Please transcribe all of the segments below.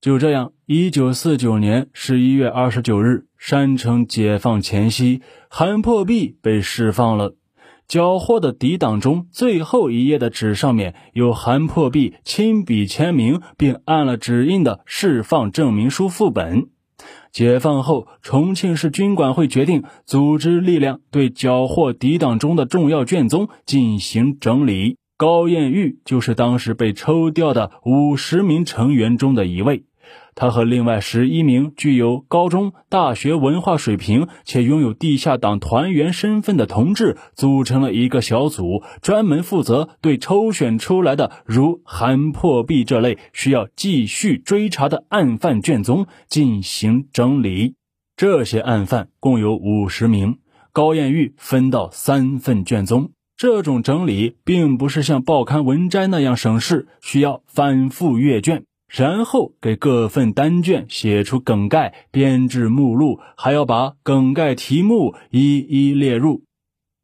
就这样，一九四九年十一月二十九日，山城解放前夕，韩破壁被释放了。缴获的抵档中最后一页的纸上面有韩破壁亲笔签名并按了指印的释放证明书副本。解放后，重庆市军管会决定组织力量对缴获抵档中的重要卷宗进行整理。高艳玉就是当时被抽调的五十名成员中的一位。他和另外十一名具有高中、大学文化水平且拥有地下党团员身份的同志组成了一个小组，专门负责对抽选出来的如韩破壁这类需要继续追查的案犯卷宗进行整理。这些案犯共有五十名，高艳玉分到三份卷宗。这种整理并不是像报刊文摘那样省事，需要反复阅卷。然后给各份单卷写出梗概，编制目录，还要把梗概题目一一列入。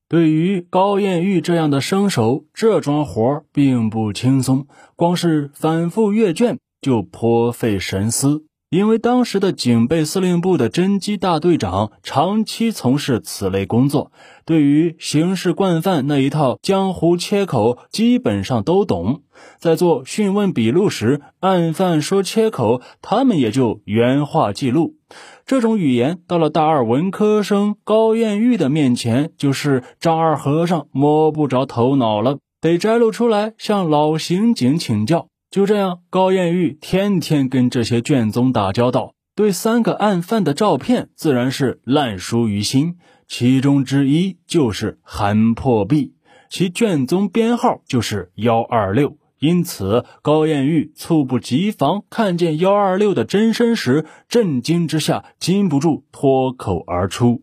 对于高艳玉这样的生手，这桩活并不轻松，光是反复阅卷就颇费神思。因为当时的警备司令部的侦缉大队长长期从事此类工作，对于刑事惯犯那一套江湖切口基本上都懂。在做讯问笔录时，案犯说切口，他们也就原话记录。这种语言到了大二文科生高艳玉的面前，就是丈二和尚摸不着头脑了，得摘录出来向老刑警请教。就这样，高艳玉天天跟这些卷宗打交道，对三个案犯的照片自然是烂熟于心。其中之一就是韩破壁，其卷宗编号就是幺二六。因此，高艳玉猝不及防看见幺二六的真身时，震惊之下禁不住脱口而出。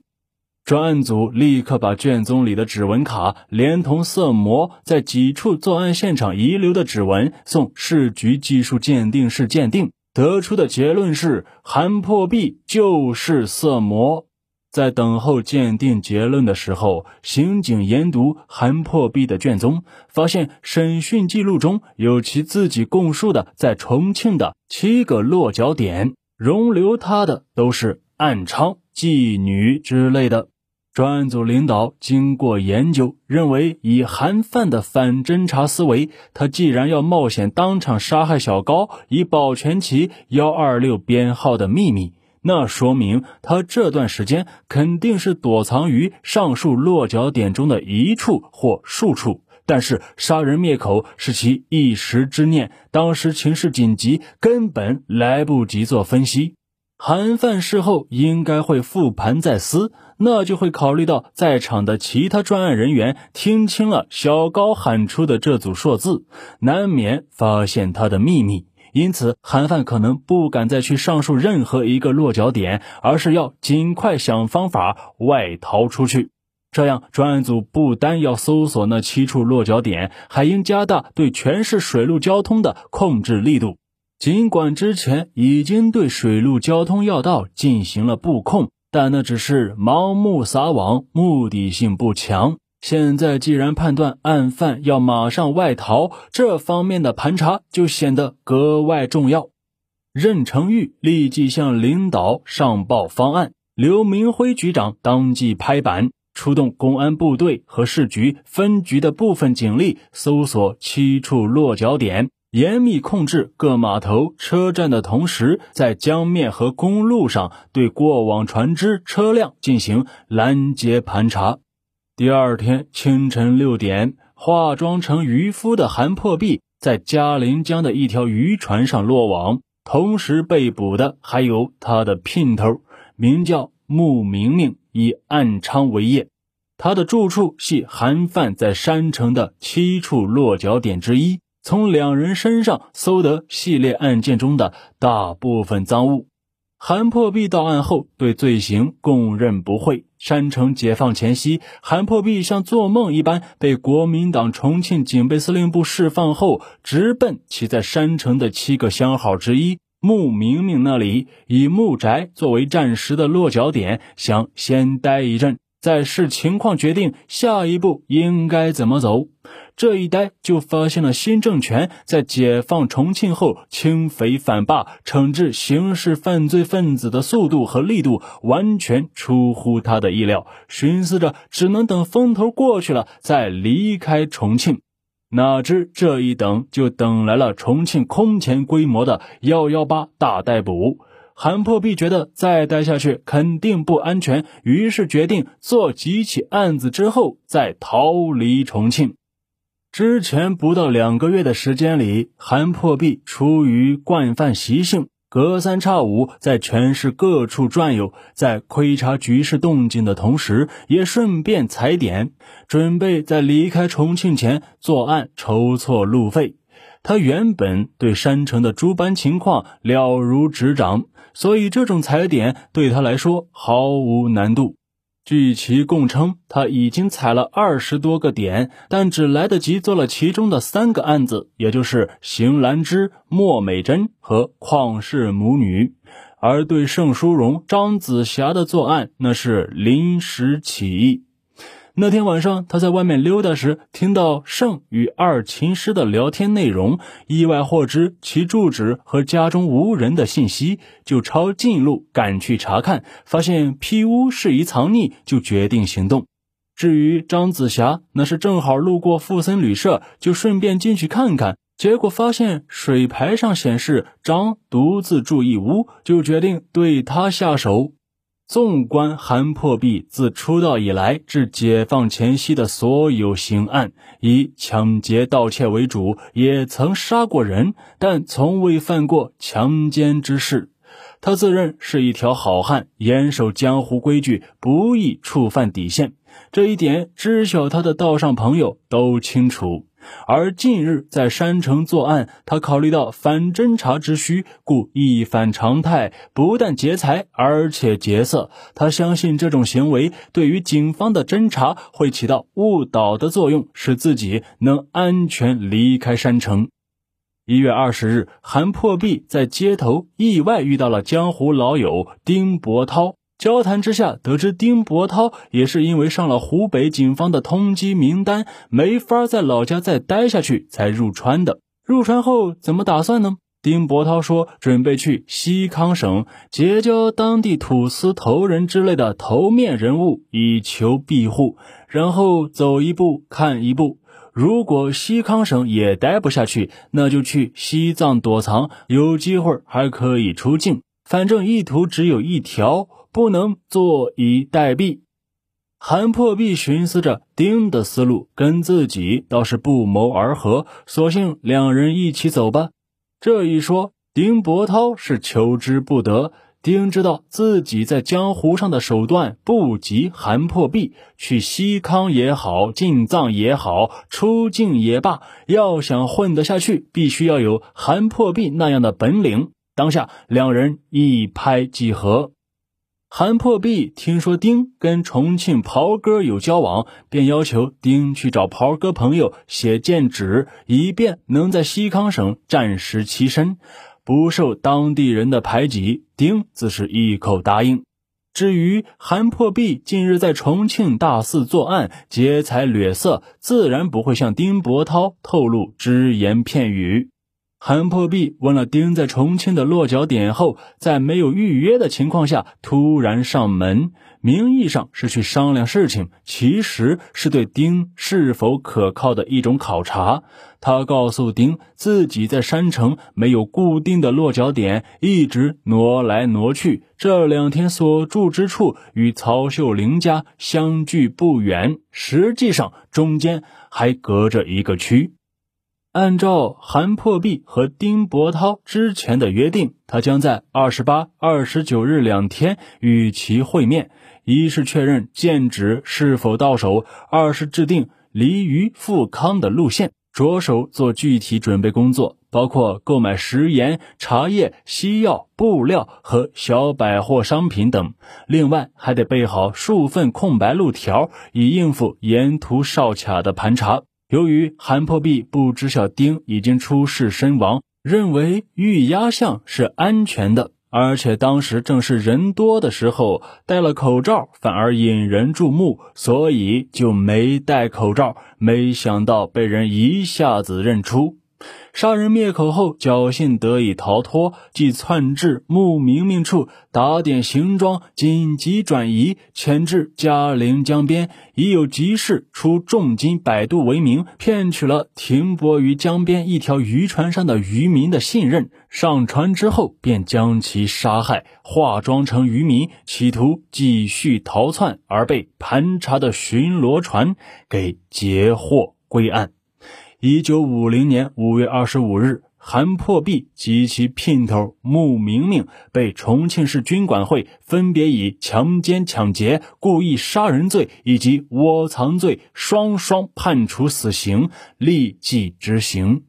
专案组立刻把卷宗里的指纹卡连同色魔在几处作案现场遗留的指纹送市局技术鉴定室鉴定，得出的结论是韩破壁就是色魔。在等候鉴定结论的时候，刑警研读韩破壁的卷宗，发现审讯记录中有其自己供述的在重庆的七个落脚点，容留他的都是暗娼、妓女之类的。专案组领导经过研究，认为以韩范的反侦查思维，他既然要冒险当场杀害小高，以保全其幺二六编号的秘密，那说明他这段时间肯定是躲藏于上述落脚点中的一处或数处。但是杀人灭口是其一时之念，当时情势紧急，根本来不及做分析。韩范事后应该会复盘再思，那就会考虑到在场的其他专案人员听清了小高喊出的这组数字，难免发现他的秘密。因此，韩范可能不敢再去上述任何一个落脚点，而是要尽快想方法外逃出去。这样，专案组不单要搜索那七处落脚点，还应加大对全市水陆交通的控制力度。尽管之前已经对水陆交通要道进行了布控，但那只是盲目撒网，目的性不强。现在既然判断案犯要马上外逃，这方面的盘查就显得格外重要。任成玉立即向领导上报方案，刘明辉局长当即拍板，出动公安部队和市局分局的部分警力，搜索七处落脚点。严密控制各码头、车站的同时，在江面和公路上对过往船只、车辆进行拦截盘查。第二天清晨六点，化妆成渔夫的韩破壁在嘉陵江的一条渔船上落网，同时被捕的还有他的姘头，名叫穆明明，以暗娼为业。他的住处系韩范在山城的七处落脚点之一。从两人身上搜得系列案件中的大部分赃物。韩破壁到案后对罪行供认不讳。山城解放前夕，韩破壁像做梦一般被国民党重庆警备司令部释放后，直奔其在山城的七个相好之一穆明明那里，以穆宅作为暂时的落脚点，想先待一阵。再视情况决定下一步应该怎么走。这一待就发现了新政权在解放重庆后清匪反霸、惩治刑事犯罪分子的速度和力度完全出乎他的意料，寻思着只能等风头过去了再离开重庆。哪知这一等就等来了重庆空前规模的幺幺八大逮捕。韩破壁觉得再待下去肯定不安全，于是决定做几起案子之后再逃离重庆。之前不到两个月的时间里，韩破壁出于惯犯习性，隔三差五在全市各处转悠，在窥察局势动静的同时，也顺便踩点，准备在离开重庆前作案，筹措路费。他原本对山城的诸般情况了如指掌。所以，这种踩点对他来说毫无难度。据其供称，他已经踩了二十多个点，但只来得及做了其中的三个案子，也就是邢兰芝、莫美珍和旷世母女。而对盛淑荣、张子霞的作案，那是临时起意。那天晚上，他在外面溜达时，听到盛与二琴师的聊天内容，意外获知其住址和家中无人的信息，就抄近路赶去查看，发现批屋适宜藏匿，就决定行动。至于张子霞，那是正好路过富森旅社，就顺便进去看看，结果发现水牌上显示张独自住一屋，就决定对他下手。纵观韩破壁自出道以来至解放前夕的所有刑案，以抢劫、盗窃为主，也曾杀过人，但从未犯过强奸之事。他自认是一条好汉，严守江湖规矩，不易触犯底线。这一点，知晓他的道上朋友都清楚。而近日在山城作案，他考虑到反侦查之需，故一反常态，不但劫财，而且劫色。他相信这种行为对于警方的侦查会起到误导的作用，使自己能安全离开山城。一月二十日，韩破壁在街头意外遇到了江湖老友丁伯涛。交谈之下，得知丁伯涛也是因为上了湖北警方的通缉名单，没法在老家再待下去，才入川的。入川后怎么打算呢？丁伯涛说，准备去西康省结交当地土司头人之类的头面人物，以求庇护。然后走一步看一步，如果西康省也待不下去，那就去西藏躲藏，有机会还可以出境。反正意图只有一条。不能坐以待毙。韩破壁寻思着，丁的思路跟自己倒是不谋而合，索性两人一起走吧。这一说，丁伯涛是求之不得。丁知道自己在江湖上的手段不及韩破壁，去西康也好，进藏也好，出境也罢，要想混得下去，必须要有韩破壁那样的本领。当下，两人一拍即合。韩破壁听说丁跟重庆袍哥有交往，便要求丁去找袍哥朋友写荐纸，以便能在西康省暂时栖身，不受当地人的排挤。丁自是一口答应。至于韩破壁近日在重庆大肆作案，劫财掠色，自然不会向丁伯涛透露只言片语。韩破壁问了丁在重庆的落脚点后，在没有预约的情况下突然上门，名义上是去商量事情，其实是对丁是否可靠的一种考察。他告诉丁，自己在山城没有固定的落脚点，一直挪来挪去，这两天所住之处与曹秀玲家相距不远，实际上中间还隔着一个区。按照韩破壁和丁伯涛之前的约定，他将在二十八、二十九日两天与其会面，一是确认建址是否到手，二是制定离渝富康的路线，着手做具体准备工作，包括购买食盐、茶叶、西药、布料和小百货商品等。另外，还得备好数份空白路条，以应付沿途哨卡的盘查。由于韩破壁不知晓丁已经出事身亡，认为玉压像是安全的，而且当时正是人多的时候，戴了口罩反而引人注目，所以就没戴口罩。没想到被人一下子认出。杀人灭口后，侥幸得以逃脱，即窜至穆明明处，打点行装，紧急转移，潜至嘉陵江边。已有急事，出重金百度为名，骗取了停泊于江边一条渔船上的渔民的信任。上船之后，便将其杀害，化妆成渔民，企图继续逃窜，而被盘查的巡逻船给截获归案。一九五零年五月二十五日，韩破壁及其姘头穆明明被重庆市军管会分别以强奸、抢劫、故意杀人罪以及窝藏罪双双判处死刑，立即执行。